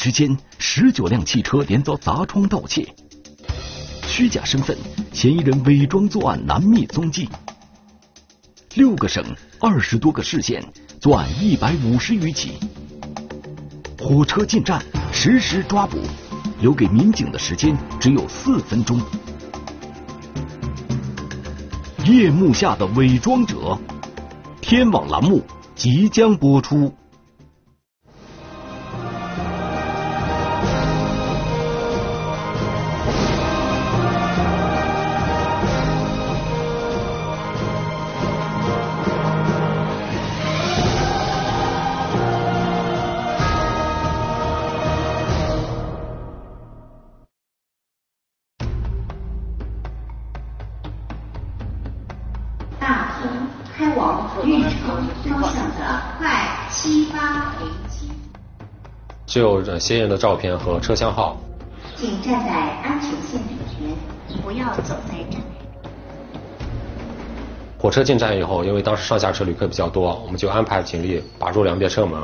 之间，十九辆汽车连遭砸窗盗窃，虚假身份，嫌疑人伪装作案难觅踪迹。六个省，二十多个市县，作案一百五十余起。火车进站，实时抓捕，留给民警的时间只有四分钟。夜幕下的伪装者，天网栏目即将播出。只有嫌疑人的照片和车厢号。请站在安全线里面，不要走在站内。火车进站以后，因为当时上下车旅客比较多，我们就安排警力把住两边车门，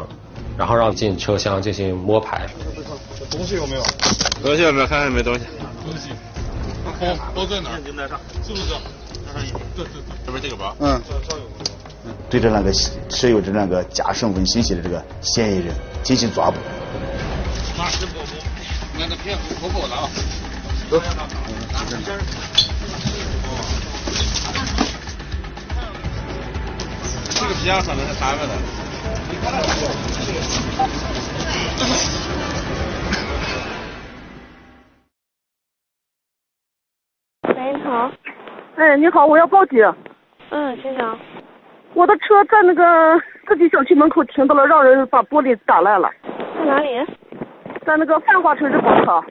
然后让进车厢进行摸排。东西有没有？东西有没有？看看有没有东西。东西。包包在哪儿？在上，是不是？对对对，这边这个包。嗯。对着那个持有着那个假身份信息的这个嫌疑人进行抓捕。走。这个皮箱可能是三个的。喂，你好。哎，你好，我要报警。嗯，先生。我的车在那个自己小区门口停到了，让人把玻璃打烂了。在哪里？在那个泛华城市广场。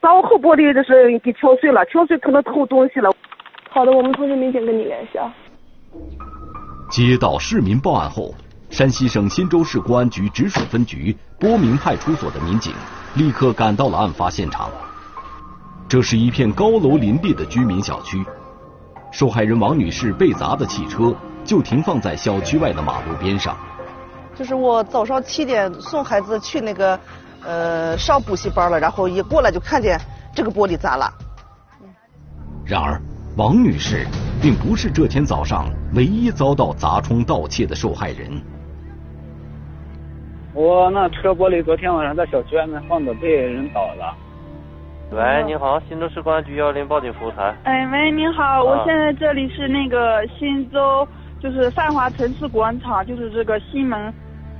把我后玻璃就是给敲碎了，敲碎可能偷东西了。好的，我们通知民警跟你联系啊。接到市民报案后，山西省忻州市公安局直属分局波明派出所的民警立刻赶到了案发现场。这是一片高楼林立的居民小区。受害人王女士被砸的汽车就停放在小区外的马路边上。就是我早上七点送孩子去那个呃上补习班了，然后一过来就看见这个玻璃砸了。然而，王女士并不是这天早上唯一遭到砸窗盗窃的受害人。我那车玻璃昨天晚上在小区外面放的，被人倒了。喂，你好，忻州市公安局幺零报警服务台。哎，喂，你好，我现在这里是那个忻州，就是泛华城市广场，就是这个西门，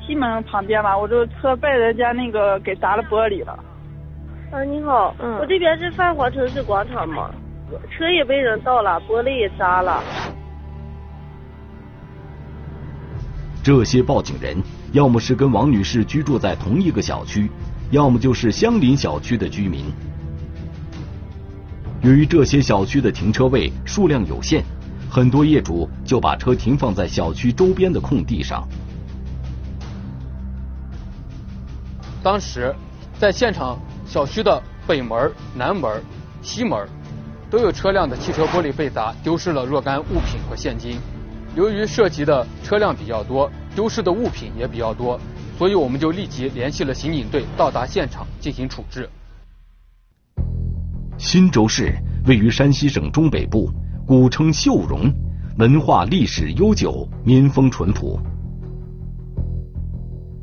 西门旁边嘛。我这车被人家那个给砸了玻璃了。啊，你好，嗯，我这边是泛华城市广场嘛，车也被人盗了，玻璃也砸了。这些报警人要么是跟王女士居住在同一个小区，要么就是相邻小区的居民。由于这些小区的停车位数量有限，很多业主就把车停放在小区周边的空地上。当时，在现场小区的北门、南门、西门都有车辆的汽车玻璃被砸，丢失了若干物品和现金。由于涉及的车辆比较多，丢失的物品也比较多，所以我们就立即联系了刑警队到达现场进行处置。忻州市位于山西省中北部，古称秀容，文化历史悠久，民风淳朴。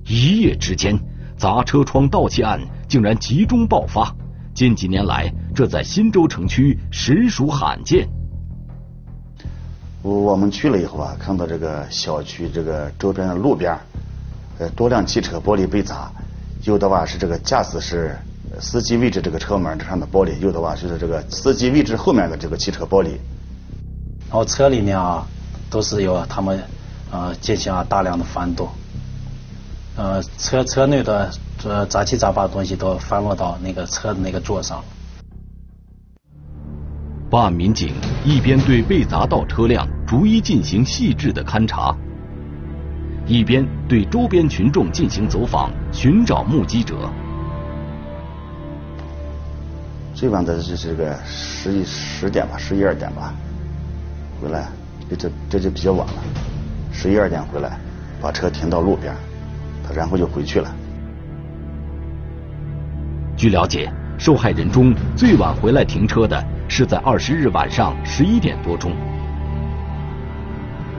一夜之间，砸车窗盗窃案竟然集中爆发。近几年来，这在新州城区实属罕见。我我们去了以后啊，看到这个小区这个周边的路边，呃，多辆汽车玻璃被砸，有的话是这个驾驶室。司机位置这个车门上的玻璃，有的话就是这个司机位置后面的这个汽车玻璃。然后车里面啊，都是有他们呃进行了大量的翻动，呃车车内的呃杂七杂八的东西都翻落到那个车的那个座上。办案民警一边对被砸到车辆逐一进行细致的勘查，一边对周边群众进行走访，寻找目击者。最晚的就是这个十一十点吧，十一二点吧，回来，这这这就比较晚了，十一二点回来，把车停到路边，他然后就回去了。据了解，受害人中最晚回来停车的是在二十日晚上十一点多钟，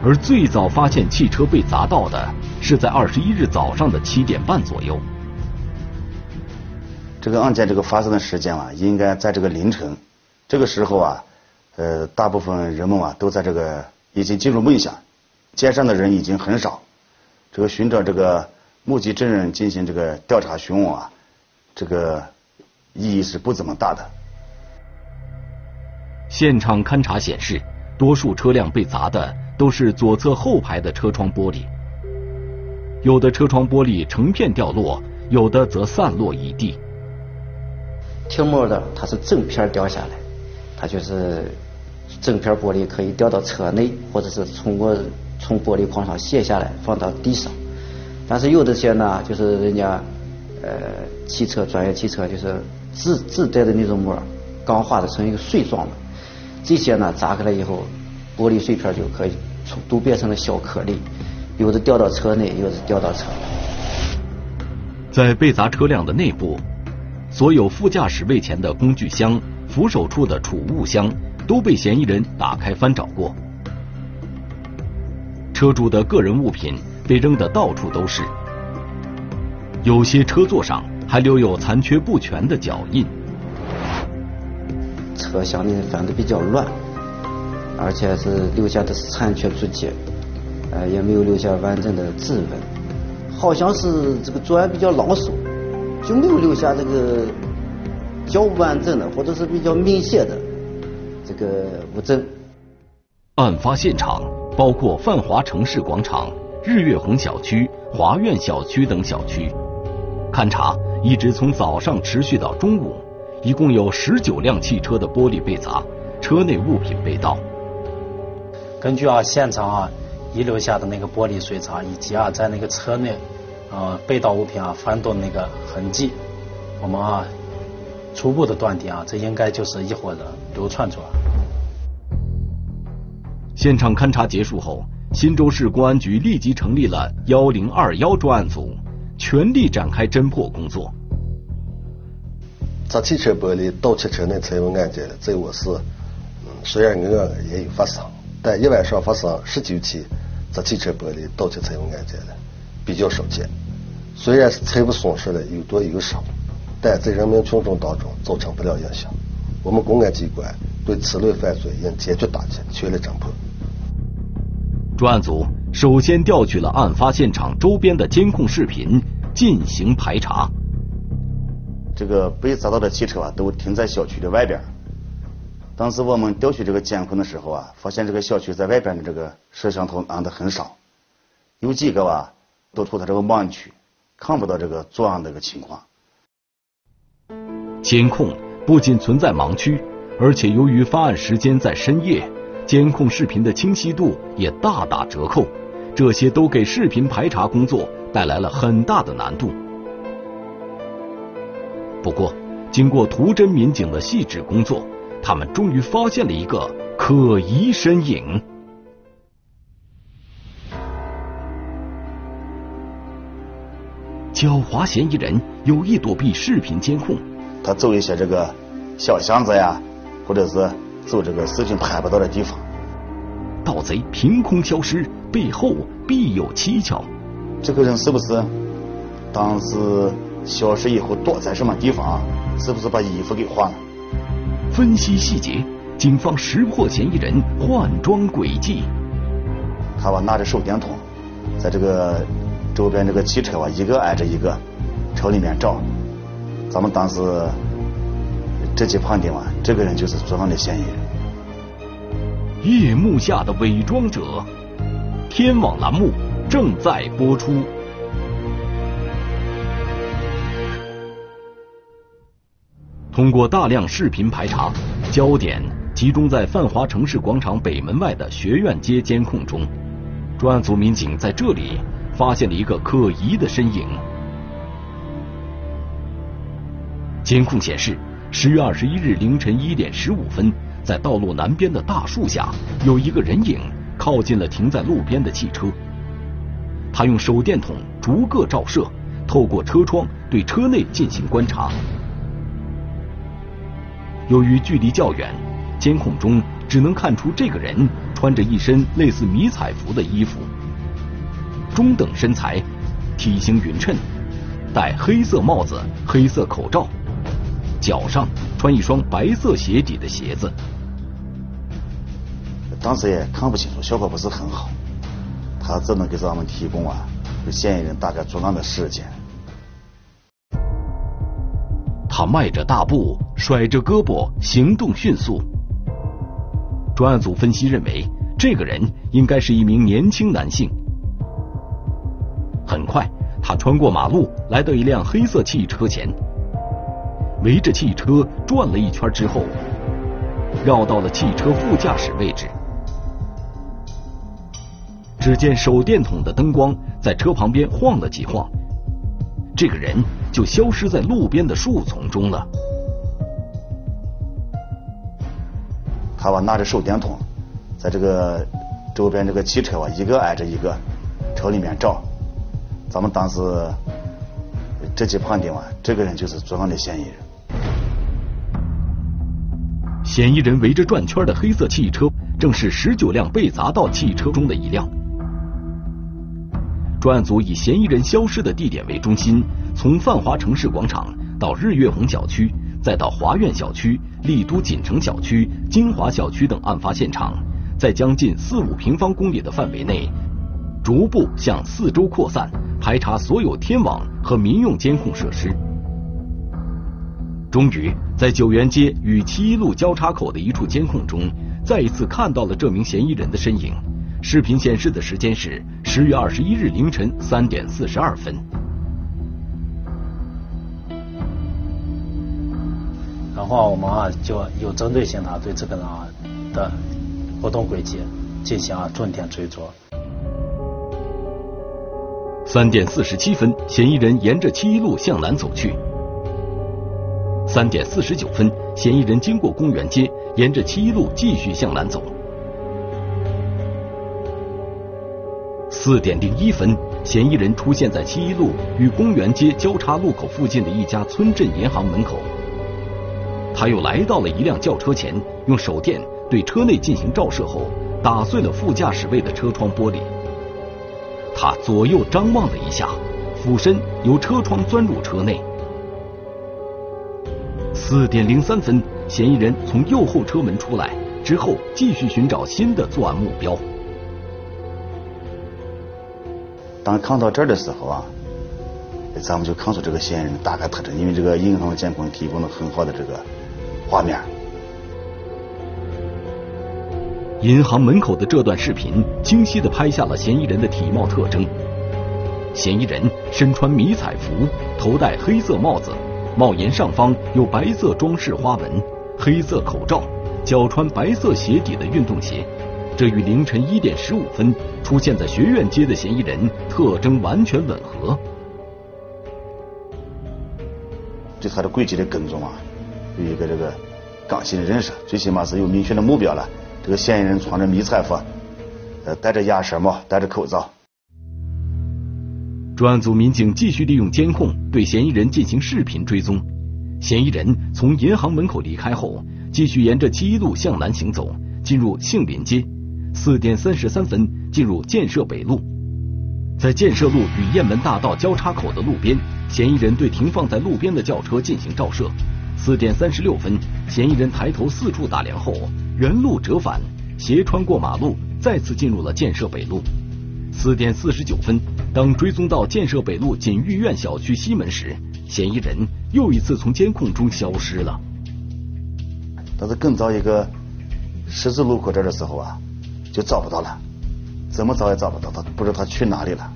而最早发现汽车被砸到的是在二十一日早上的七点半左右。这个案件这个发生的时间啊，应该在这个凌晨，这个时候啊，呃，大部分人们啊都在这个已经进入梦乡，街上的人已经很少，这个寻找这个目击证人进行这个调查询问啊，这个意义是不怎么大的。现场勘查显示，多数车辆被砸的都是左侧后排的车窗玻璃，有的车窗玻璃成片掉落，有的则散落一地。停摩的它是整片掉下来，它就是整片玻璃可以掉到车内，或者是通过从玻璃框上卸下来放到地上。但是有的些呢，就是人家呃汽车专业汽车就是自自带的那种膜，钢化的成一个碎状的，这些呢砸开了以后，玻璃碎片就可以从都变成了小颗粒，有的掉到车内，有的掉到车外。在被砸车辆的内部。所有副驾驶位前的工具箱、扶手处的储物箱都被嫌疑人打开翻找过，车主的个人物品被扔得到处都是，有些车座上还留有残缺不全的脚印。车厢里翻得比较乱，而且是留下的是残缺足迹，呃，也没有留下完整的指纹，好像是这个作案比较老手。就没有留下这个较完整的或者是比较明显的这个物证。案发现场包括泛华城市广场、日月红小区、华苑小区等小区。勘查一直从早上持续到中午，一共有十九辆汽车的玻璃被砸，车内物品被盗。根据啊现场啊遗留下的那个玻璃碎渣，以及啊在那个车内。呃，被盗物品啊，翻动那个痕迹，我们啊初步的断定啊，这应该就是一伙人流窜出来。现场勘查结束后，新州市公安局立即成立了幺零二幺专案组，全力展开侦破工作。砸汽车玻璃、盗汽车内财物案件，在我市，嗯，虽然偶尔也有发生，但一晚上发生十九起砸汽车玻璃、盗窃财物案件的。比较少见，虽然是财物损失的有多有少，但在人民群众当中造成不了影响。我们公安机关对此类犯罪应坚决打击，全力侦破。专案组首先调取了案发现场周边的监控视频进行排查。这个被砸到的汽车啊，都停在小区的外边。当时我们调取这个监控的时候啊，发现这个小区在外边的这个摄像头安的很少，有几个吧。都处在这个盲区，看不到这个作案的一个情况。监控不仅存在盲区，而且由于发案时间在深夜，监控视频的清晰度也大打折扣，这些都给视频排查工作带来了很大的难度。不过，经过图侦民警的细致工作，他们终于发现了一个可疑身影。狡猾嫌疑人有意躲避视频监控，他走一些这个小巷子呀，或者是走这个事情拍不到的地方。盗贼凭空消失，背后必有蹊跷。这个人是不是当时消失以后躲在什么地方？是不是把衣服给换了？分析细节，警方识破嫌疑人换装轨迹。他吧拿着手电筒，在这个。周边这个汽车啊，一个挨着一个，朝里面照。咱们当时直接判定啊，这个人就是作案的嫌疑人。夜幕下的伪装者，天网栏目正在播出。通过大量视频排查，焦点集中在泛华城市广场北门外的学院街监控中，专案组民警在这里。发现了一个可疑的身影。监控显示，十月二十一日凌晨一点十五分，在道路南边的大树下，有一个人影靠近了停在路边的汽车。他用手电筒逐个照射，透过车窗对车内进行观察。由于距离较远，监控中只能看出这个人穿着一身类似迷彩服的衣服，中等身材，体型匀称，戴黑色帽子、黑色口罩，脚上穿一双白色鞋底的鞋子。当时也看不清楚，效果不是很好，他只能给咱们提供啊，嫌疑人大概作案的时间。他迈着大步，甩着胳膊，行动迅速。专案组分析认为，这个人应该是一名年轻男性。很快，他穿过马路，来到一辆黑色汽车前，围着汽车转了一圈之后，绕到了汽车副驾驶位置。只见手电筒的灯光在车旁边晃了几晃。这个人就消失在路边的树丛中了。他吧拿着手电筒，在这个周边这个汽车吧一个挨着一个，朝里面照。咱们当时直接判定啊，这个人就是作案的嫌疑人。嫌疑人围着转圈的黑色汽车，正是十九辆被砸到汽车中的一辆。专案组以嫌疑人消失的地点为中心，从泛华城市广场到日月红小区，再到华苑小区、丽都锦城小区、金华小区等案发现场，在将近四五平方公里的范围内，逐步向四周扩散，排查所有天网和民用监控设施。终于，在九元街与七一路交叉口的一处监控中，再一次看到了这名嫌疑人的身影。视频显示的时间是十月二十一日凌晨三点四十二分。然后我们啊就有针对性的对这个人啊的活动轨迹进行啊重点追踪。三点四十七分，嫌疑人沿着七一路向南走去。三点四十九分，嫌疑人经过公园街，沿着七一路继续向南走。四点零一分，嫌疑人出现在七一路与公园街交叉路口附近的一家村镇银行门口。他又来到了一辆轿车前，用手电对车内进行照射后，打碎了副驾驶位的车窗玻璃。他左右张望了一下，俯身由车窗钻入车内。四点零三分，嫌疑人从右后车门出来之后，继续寻找新的作案目标。当看到这儿的时候啊，咱们就看出这个嫌疑人大概特征，因为这个银行的监控提供了很好的这个画面。银行门口的这段视频清晰的拍下了嫌疑人的体貌特征。嫌疑人身穿迷彩服，头戴黑色帽子，帽檐上方有白色装饰花纹，黑色口罩，脚穿白色鞋底的运动鞋。这与凌晨一点十五分出现在学院街的嫌疑人特征完全吻合。对他的轨迹的跟踪啊，有一个这个刚性的认识，最起码是有明确的目标了。这个嫌疑人穿着迷彩服，呃，戴着鸭舌帽，戴着口罩。专案组民警继续利用监控对嫌疑人进行视频追踪。嫌疑人从银行门口离开后，继续沿着七一路向南行走，进入杏林街。四点三十三分进入建设北路，在建设路与雁门大道交叉口的路边，嫌疑人对停放在路边的轿车进行照射。四点三十六分，嫌疑人抬头四处打量后，原路折返，斜穿过马路，再次进入了建设北路。四点四十九分，当追踪到建设北路锦玉苑小区西门时，嫌疑人又一次从监控中消失了。但是更早一个十字路口这儿的时候啊。就找不到了，怎么找也找不到他，不知道他去哪里了。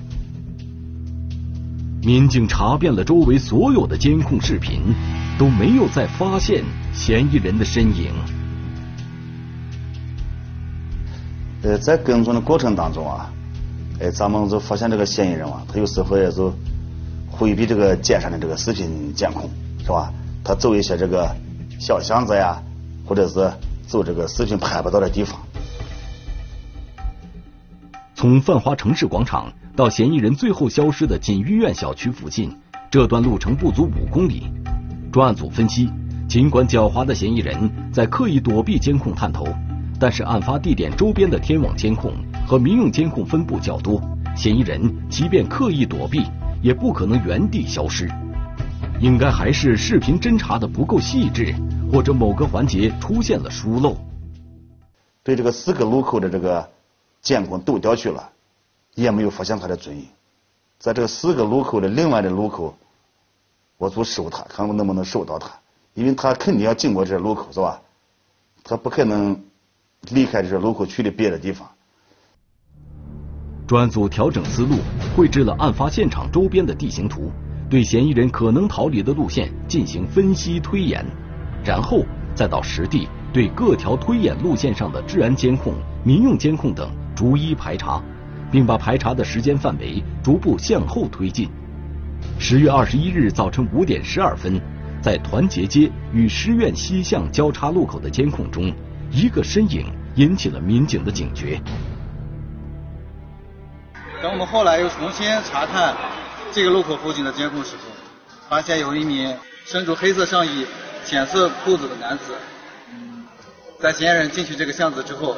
民警查遍了周围所有的监控视频，都没有再发现嫌疑人的身影。呃，在跟踪的过程当中啊，哎，咱们就发现这个嫌疑人啊，他有时候也就回避这个街上的这个视频监控，是吧？他走一些这个小巷子呀，或者是走这个视频拍不到的地方。从泛华城市广场到嫌疑人最后消失的锦玉苑小区附近，这段路程不足五公里。专案组分析，尽管狡猾的嫌疑人在刻意躲避监控探头，但是案发地点周边的天网监控和民用监控分布较多，嫌疑人即便刻意躲避，也不可能原地消失。应该还是视频侦查的不够细致，或者某个环节出现了疏漏。对这个四个路口的这个监控都调取了，也没有发现他的踪影。在这四个路口的另外的路口，我就守他，看我能不能守到他，因为他肯定要经过这路口，是吧？他不可能离开这路口去的别的地方。专案组调整思路，绘制了案发现场周边的地形图，对嫌疑人可能逃离的路线进行分析推演，然后再到实地对各条推演路线上的治安监控、民用监控等逐一排查。并把排查的时间范围逐步向后推进。十月二十一日早晨五点十二分，在团结街与师院西巷交叉路口的监控中，一个身影引起了民警的警觉。等我们后来又重新查看这个路口附近的监控时候，发现有一名身着黑色上衣、浅色裤子的男子，在嫌疑人进去这个巷子之后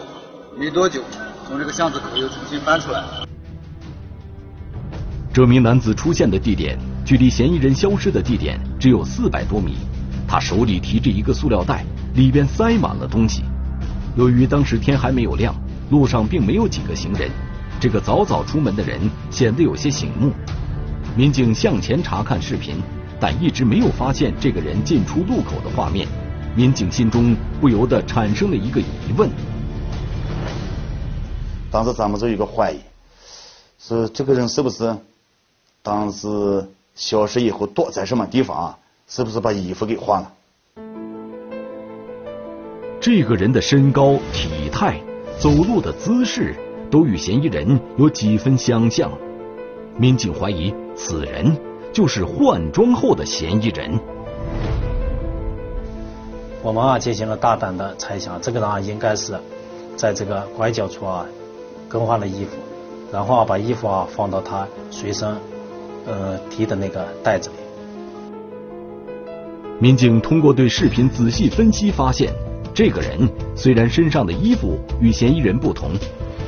没多久。从这个巷子口又重新搬出来。这名男子出现的地点距离嫌疑人消失的地点只有四百多米，他手里提着一个塑料袋，里边塞满了东西。由于当时天还没有亮，路上并没有几个行人，这个早早出门的人显得有些醒目。民警向前查看视频，但一直没有发现这个人进出路口的画面。民警心中不由得产生了一个疑问。当时咱们就有个怀疑，是这个人是不是当时消失以后躲在什么地方啊？是不是把衣服给换了？这个人的身高、体态、走路的姿势都与嫌疑人有几分相像，民警怀疑此人就是换装后的嫌疑人。我们啊进行了大胆的猜想，这个人啊应该是在这个拐角处啊。更换了衣服，然后啊把衣服啊放到他随身呃提的那个袋子里。民警通过对视频仔细分析发现，这个人虽然身上的衣服与嫌疑人不同，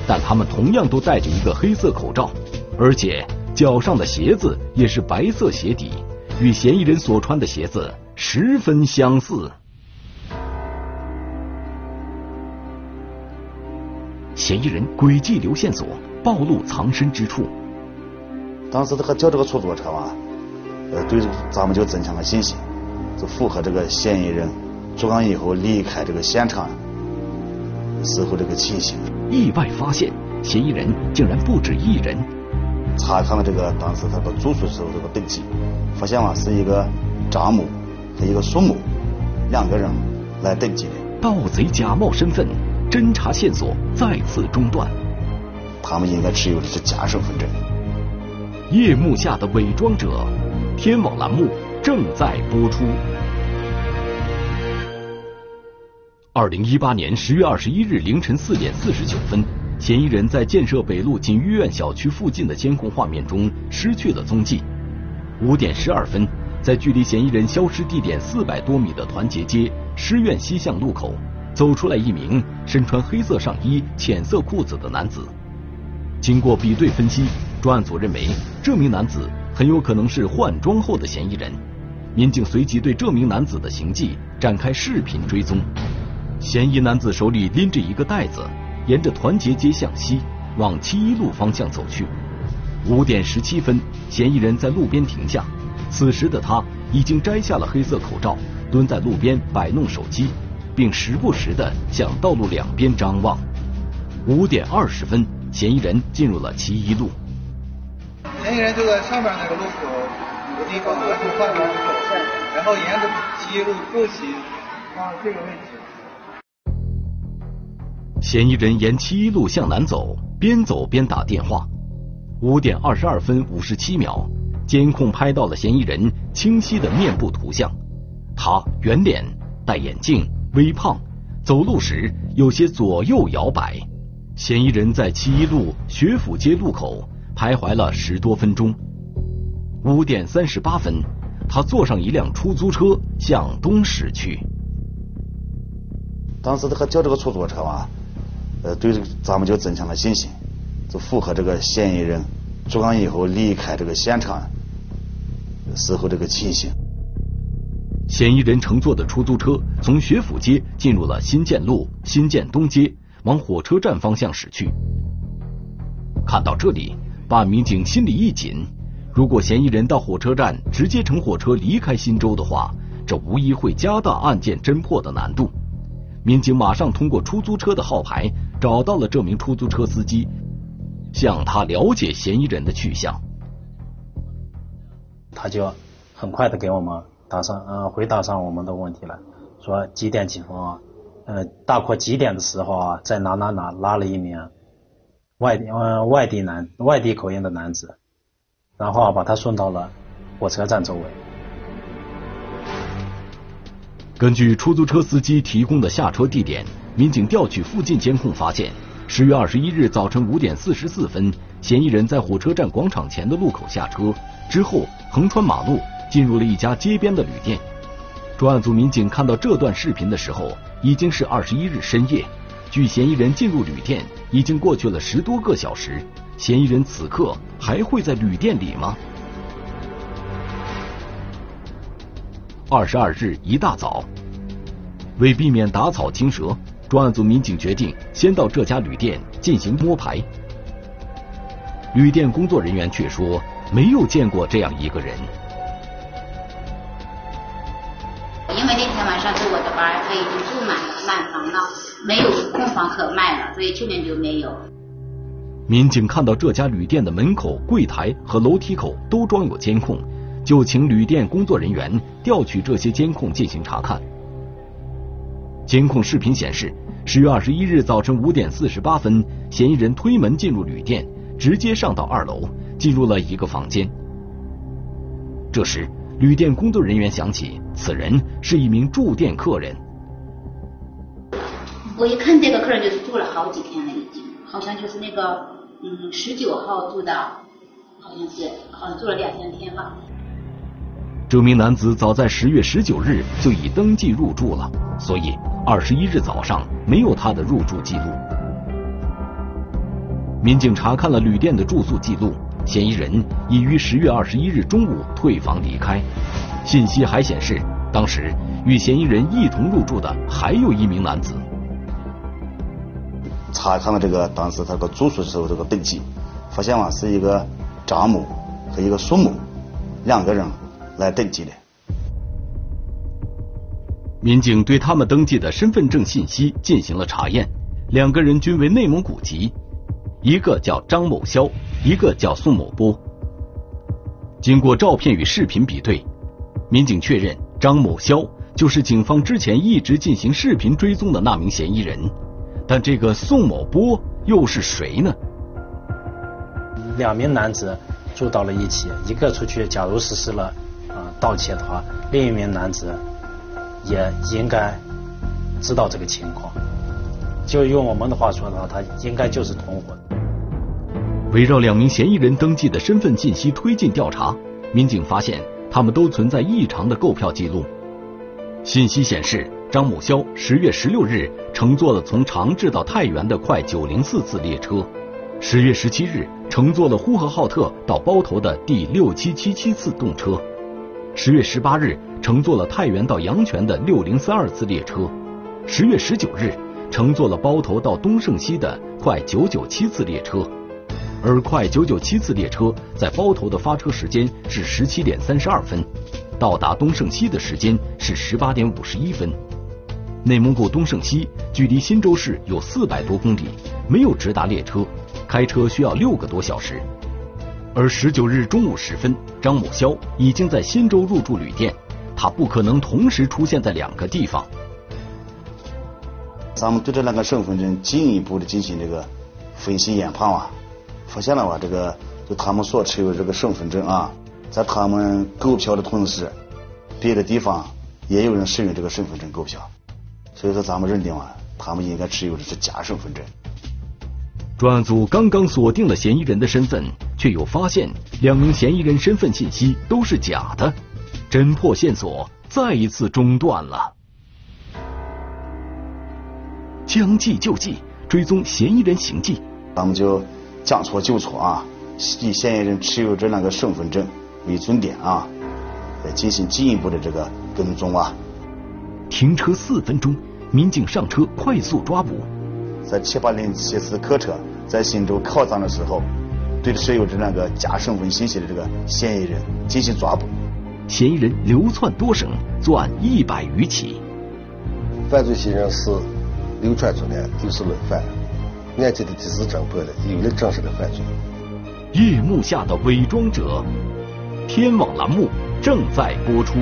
但他们同样都戴着一个黑色口罩，而且脚上的鞋子也是白色鞋底，与嫌疑人所穿的鞋子十分相似。嫌疑人诡计留线索，暴露藏身之处。当时他叫这个出租车嘛，呃，对咱们就增强了信心，就符合这个嫌疑人作案以后离开这个现场时候这个情形。意外发现，嫌疑人竟然不止一人。查看了这个当时他的住宿时候这个登记，发现了是一个张某和一个苏某两个人来登记的。盗贼假冒身份。侦查线索再次中断，他们应该持有的是假身份证。夜幕下的伪装者，天网栏目正在播出。二零一八年十月二十一日凌晨四点四十九分，嫌疑人在建设北路锦御苑小区附近的监控画面中失去了踪迹。五点十二分，在距离嫌疑人消失地点四百多米的团结街师院西巷路口。走出来一名身穿黑色上衣、浅色裤子的男子。经过比对分析，专案组认为这名男子很有可能是换装后的嫌疑人。民警随即对这名男子的行迹展开视频追踪。嫌疑男子手里拎着一个袋子，沿着团结街向西往七一路方向走去。五点十七分，嫌疑人在路边停下。此时的他已经摘下了黑色口罩，蹲在路边摆弄手机。并时不时的向道路两边张望。五点二十分，嫌疑人进入了七一路。嫌疑人就在上面那个路口有个地方完成换装后，然后沿着七一路步行往这个位置。嫌疑人沿七一路向南走，边走边打电话。五点二十二分五十七秒，监控拍到了嫌疑人清晰的面部图像。他圆脸，戴眼镜。微胖，走路时有些左右摇摆。嫌疑人在七一路学府街路口徘徊了十多分钟。五点三十八分，他坐上一辆出租车向东驶去。当时他叫这个出租车嘛，呃，对咱们就增强了信心，就符合这个嫌疑人作案以后离开这个现场时候这个情形。嫌疑人乘坐的出租车从学府街进入了新建路、新建东街，往火车站方向驶去。看到这里，办案民警心里一紧。如果嫌疑人到火车站直接乘火车离开新州的话，这无疑会加大案件侦破的难度。民警马上通过出租车的号牌找到了这名出租车司机，向他了解嫌疑人的去向。他就很快的给我们。答上呃回答上我们的问题了，说几点几分啊？呃，大概几点的时候啊，在哪哪哪拉了一名外地呃外地男外地口音的男子，然后把他送到了火车站周围。根据出租车司机提供的下车地点，民警调取附近监控发现，十月二十一日早晨五点四十四分，嫌疑人在火车站广场前的路口下车，之后横穿马路。进入了一家街边的旅店。专案组民警看到这段视频的时候，已经是二十一日深夜。距嫌疑人进入旅店已经过去了十多个小时，嫌疑人此刻还会在旅店里吗？二十二日一大早，为避免打草惊蛇，专案组民警决定先到这家旅店进行摸排。旅店工作人员却说没有见过这样一个人。因为那天晚上是我的班，他已经住满了，满房了，没有空房可卖了，所以去年就没有。民警看到这家旅店的门口、柜台和楼梯口都装有监控，就请旅店工作人员调取这些监控进行查看。监控视频显示，十月二十一日早晨五点四十八分，嫌疑人推门进入旅店，直接上到二楼，进入了一个房间。这时。旅店工作人员想起，此人是一名住店客人。我一看这个客人就是住了好几天了，已经，好像就是那个，嗯，十九号住的，好像是，好像住了两三天吧。这名男子早在十月十九日就已登记入住了，所以二十一日早上没有他的入住记录。民警查看了旅店的住宿记录。嫌疑人已于十月二十一日中午退房离开。信息还显示，当时与嫌疑人一同入住的还有一名男子。查看了这个当时他个住宿时候这个登记，发现嘛是一个张某和一个苏某两个人来登记的。民警对他们登记的身份证信息进行了查验，两个人均为内蒙古籍。一个叫张某肖，一个叫宋某波。经过照片与视频比对，民警确认张某肖就是警方之前一直进行视频追踪的那名嫌疑人。但这个宋某波又是谁呢？两名男子住到了一起，一个出去，假如实施了啊盗窃的话，另一名男子也应该知道这个情况。就用我们的话说的话，他应该就是同伙。围绕两名嫌疑人登记的身份信息推进调查，民警发现他们都存在异常的购票记录。信息显示，张某肖十月十六日乘坐了从长治到太原的快九零四次列车，十月十七日乘坐了呼和浩特到包头的第六七七七次动车，十月十八日乘坐了太原到阳泉的六零三二次列车，十月十九日乘坐了包头到东胜西的快九九七次列车。而快九九七次列车在包头的发车时间是十七点三十二分，到达东胜西的时间是十八点五十一分。内蒙古东胜西距离新州市有四百多公里，没有直达列车，开车需要六个多小时。而十九日中午时分，张某肖已经在新州入住旅店，他不可能同时出现在两个地方。咱们对这两个身份证进一步的进行这个分析研判啊。发现了吧？这个就他们所持有这个身份证啊，在他们购票的同时，别的地方也有人使用这个身份证购票，所以说咱们认定啊，他们应该持有的是假身份证。专案组刚刚锁定了嫌疑人的身份，却又发现两名嫌疑人身份信息都是假的，侦破线索再一次中断了。将计就计，追踪嫌疑人行迹，咱们就将错就错啊，以嫌疑人持有着那个身份证为准点啊，来进行进一步的这个跟踪啊。停车四分钟，民警上车快速抓捕。在七八零七次客车在新州靠站的时候，对持有着那个假身份信息的这个嫌疑人进行抓捕。嫌疑人流窜多省，作案一百余起。犯罪嫌疑人是流窜作案，就是累犯，案件的第四侦破了，有了正式的犯罪。夜幕下的伪装者，天网栏目正在播出。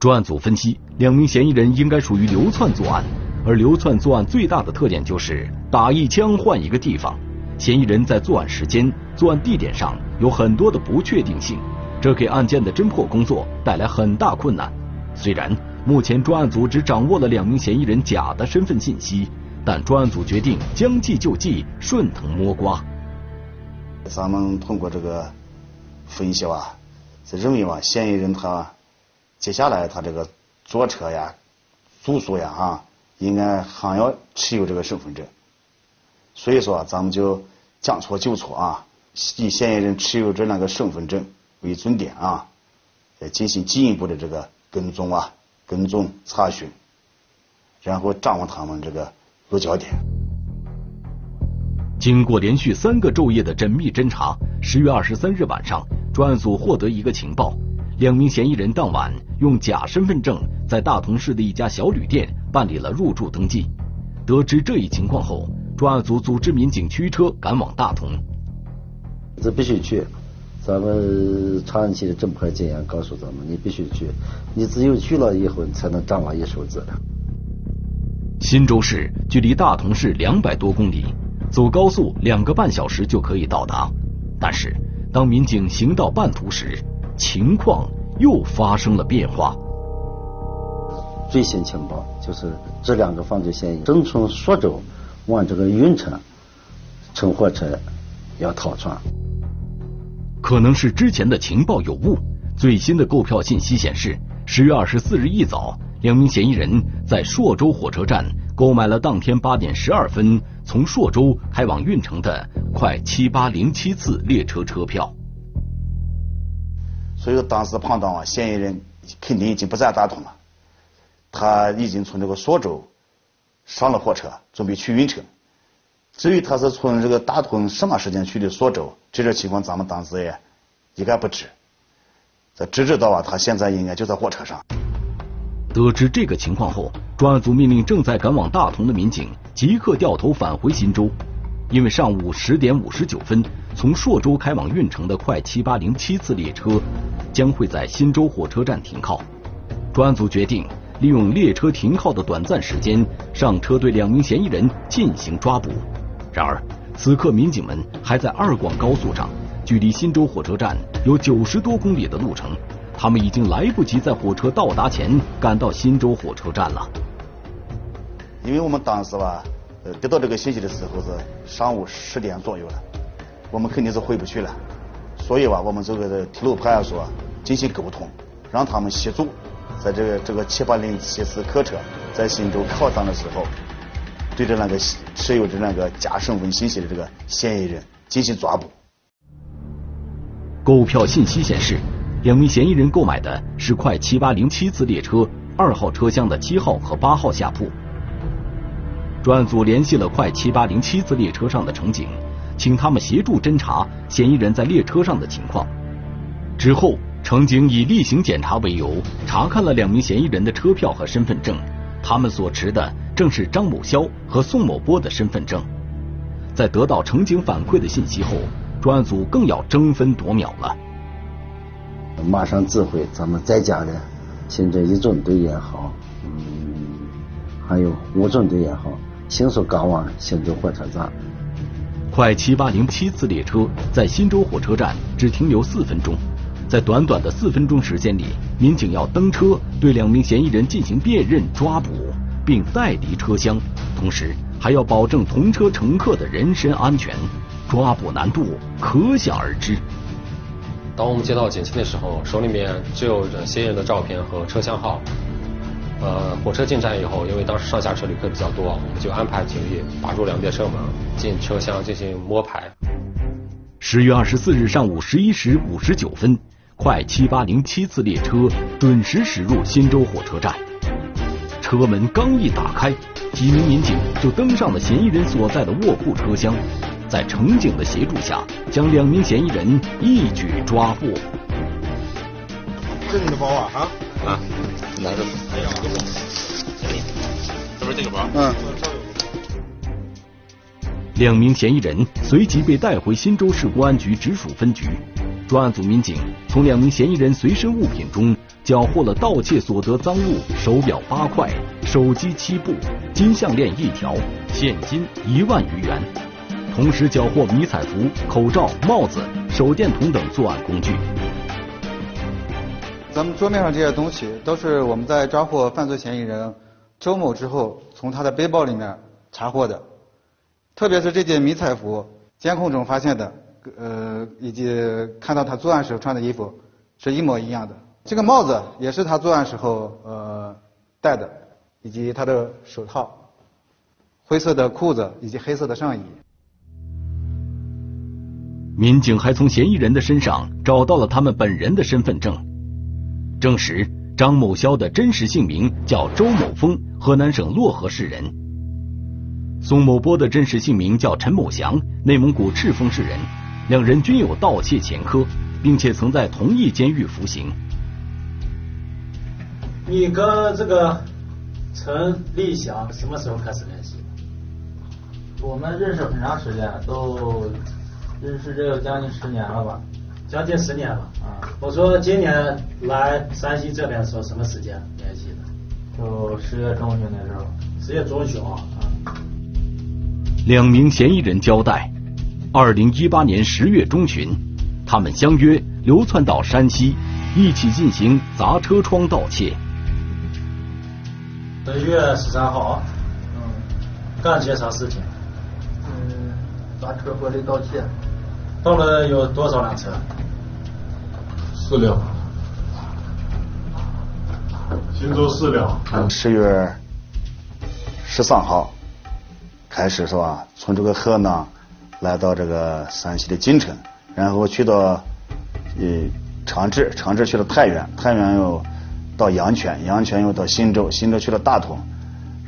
专案组分析，两名嫌疑人应该属于流窜作案，而流窜作案最大的特点就是打一枪换一个地方。嫌疑人在作案时间、作案地点上有很多的不确定性，这给案件的侦破工作带来很大困难。虽然目前专案组只掌握了两名嫌疑人假的身份信息，但专案组决定将计就计，顺藤摸瓜。咱们通过这个分析吧，认为吧，嫌疑人他。接下来他这个坐车呀、住宿呀啊，应该还要持有这个身份证。所以说，咱们就将错就错啊，以嫌疑人持有这两个身份证为准点啊，来进行进一步的这个跟踪啊、跟踪查询，然后掌握他们这个落脚点。经过连续三个昼夜的缜密侦查，十月二十三日晚上，专案组获得一个情报。两名嫌疑人当晚用假身份证在大同市的一家小旅店办理了入住登记。得知这一情况后，专案组组织民警驱车赶往大同。这必须去，咱们长安区的侦破经验告诉咱们，你必须去，你只有去了以后，你才能掌握一手资料。忻州市距离大同市两百多公里，走高速两个半小时就可以到达。但是，当民警行到半途时，情况又发生了变化。最新情报就是这两个犯罪嫌疑正从朔州往这个运城乘火车要逃窜。可能是之前的情报有误。最新的购票信息显示，十月二十四日一早，两名嫌疑人在朔州火车站购买了当天八点十二分从朔州开往运城的快七八零七次列车车票。所以，当时判断啊，嫌疑人肯定已经不在大同了，他已经从这个朔州上了火车，准备去运城。至于他是从这个大同什么时间去的朔州，这种情况咱们当时也一概不知。这只知道啊，他现在应该就在火车上。得知这个情况后，专案组命令正在赶往大同的民警即刻掉头返回新州。因为上午十点五十九分从朔州开往运城的快七八零七次列车将会在新州火车站停靠，专案组决定利用列车停靠的短暂时间上车对两名嫌疑人进行抓捕。然而，此刻民警们还在二广高速上，距离新州火车站有九十多公里的路程，他们已经来不及在火车到达前赶到新州火车站了。因为我们当时吧。呃得到这个信息的时候是上午十点左右了，我们肯定是回不去了，所以吧，我们这个铁路派出所进行沟通，让他们协助，在这个这个七八零七次客车在忻州靠赃的时候，对着那个持有着那个假身份信息的这个嫌疑人进行抓捕。购票信息显示，两名嫌疑人购买的是快七八零七次列车二号车厢的七号和八号下铺。专案组联系了快七八零七次列车上的乘警，请他们协助侦查嫌疑人在列车上的情况。之后，乘警以例行检查为由，查看了两名嫌疑人的车票和身份证，他们所持的正是张某肖和宋某波的身份证。在得到乘警反馈的信息后，专案组更要争分夺秒了。马上指挥咱们在家的新这一中队也好，嗯，还有五中队也好。迅速赶往新州火车站。快七八零七次列车在新州火车站只停留四分钟，在短短的四分钟时间里，民警要登车对两名嫌疑人进行辨认、抓捕，并带离车厢，同时还要保证同车乘客的人身安全，抓捕难度可想而知。当我们接到警情的时候，手里面只有嫌疑人的照片和车厢号。呃，火车进站以后，因为当时上下车旅客比较多，我们就安排警力把住两边车门，进车厢进行摸排。十月二十四日上午十一时五十九分，快七八零七次列车准时驶入新州火车站。车门刚一打开，几名民警就登上了嫌疑人所在的卧铺车厢，在乘警的协助下，将两名嫌疑人一举抓获。这是你的包啊？啊啊，拿着。哎呀，这不是这个包？嗯。两名嫌疑人随即被带回新州市公安局直属分局。专案组民警从两名嫌疑人随身物品中缴获了盗窃所得赃物手表八块、手机七部、金项链一条、现金一万余元，同时缴获迷彩服、口罩、帽子、手电筒等作案工具。咱们桌面上这些东西都是我们在抓获犯罪嫌疑人周某之后，从他的背包里面查获的。特别是这件迷彩服，监控中发现的，呃，以及看到他作案时候穿的衣服是一模一样的。这个帽子也是他作案时候呃戴的，以及他的手套、灰色的裤子以及黑色的上衣。民警还从嫌疑人的身上找到了他们本人的身份证。证实张某霄的真实姓名叫周某峰，河南省漯河市人。宋某波的真实姓名叫陈某祥，内蒙古赤峰市人。两人均有盗窃前科，并且曾在同一监狱服刑。你跟这个陈立祥什么时候开始联系？我们认识很长时间，都认识这有将近十年了吧。将近十年了啊！我说今年来山西这边时候什么时间联系的？就十月中旬的时候。十月中旬啊。两名嫌疑人交代，二零一八年十月中旬，他们相约流窜到山西，一起进行砸车窗盗窃。十月十三号，嗯，干些啥事情？嗯，砸车玻璃盗窃。盗了有多少辆车？四辆。新洲四辆。十月十三号开始是吧？从这个河南来到这个山西的晋城，然后去到呃长治，长治去了太原，太原又到阳泉，阳泉又到忻州，忻州去了大同，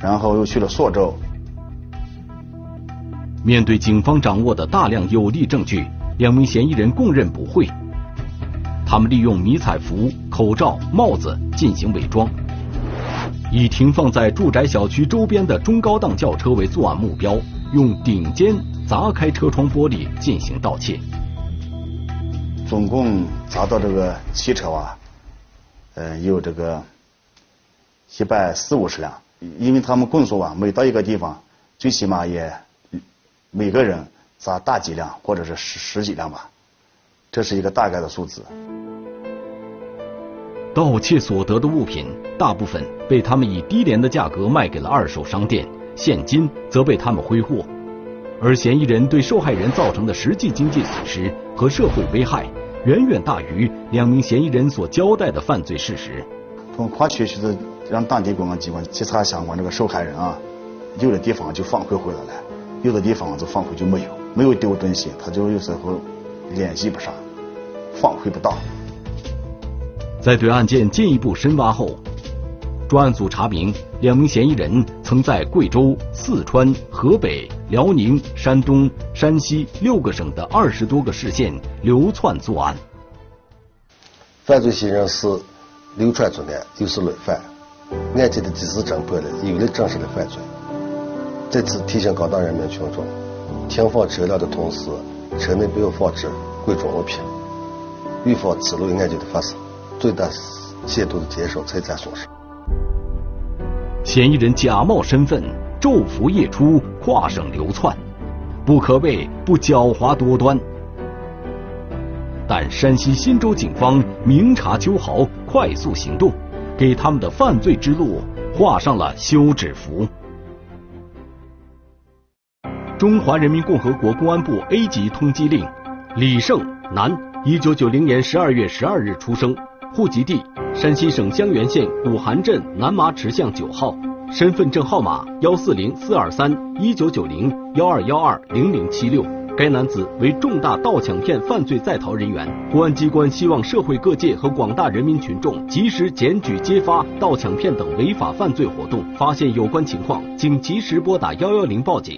然后又去了朔州。面对警方掌握的大量有力证据。两名嫌疑人供认不讳，他们利用迷彩服、口罩、帽子进行伪装，以停放在住宅小区周边的中高档轿车为作案目标，用顶尖砸开车窗玻璃进行盗窃。总共砸到这个汽车啊，呃，有这个一百四五十辆，因为他们供述啊，每到一个地方，最起码也每个人。砸大几辆，或者是十十几辆吧，这是一个大概的数字。盗窃所得的物品大部分被他们以低廉的价格卖给了二手商店，现金则被他们挥霍。而嫌疑人对受害人造成的实际经济损失和社会危害，远远大于两名嫌疑人所交代的犯罪事实。从跨区就是让当地公安机关稽查相关这个受害人啊，有的地方就反馈回来了，有的地方就反馈就没有。没有丢东西，他就有时候联系不上，反馈不到。在对案件进一步深挖后，专案组查明，两名嫌疑人曾在贵州、四川、河北、辽宁、山东、山西六个省的二十多个市县流窜作案。犯罪嫌疑人是流窜作案，又是累犯，案件的及时侦破了，有力证实了犯罪。在此提醒广大人民群众。停放车辆的同时，车内不要放置贵重物品，预防此类案件的发生，最大限度的减少财产损失。嫌疑人假冒身份，昼伏夜出，跨省流窜，不可谓不狡猾多端。但山西忻州警方明察秋毫，快速行动，给他们的犯罪之路画上了休止符。中华人民共和国公安部 A 级通缉令：李胜，男，一九九零年十二月十二日出生，户籍地山西省襄垣县古韩镇南麻池巷九号，身份证号码幺四零四二三一九九零幺二幺二零零七六。该男子为重大盗抢骗犯罪在逃人员，公安机关希望社会各界和广大人民群众及时检举揭发盗抢骗等违法犯罪活动，发现有关情况，请及时拨打幺幺零报警。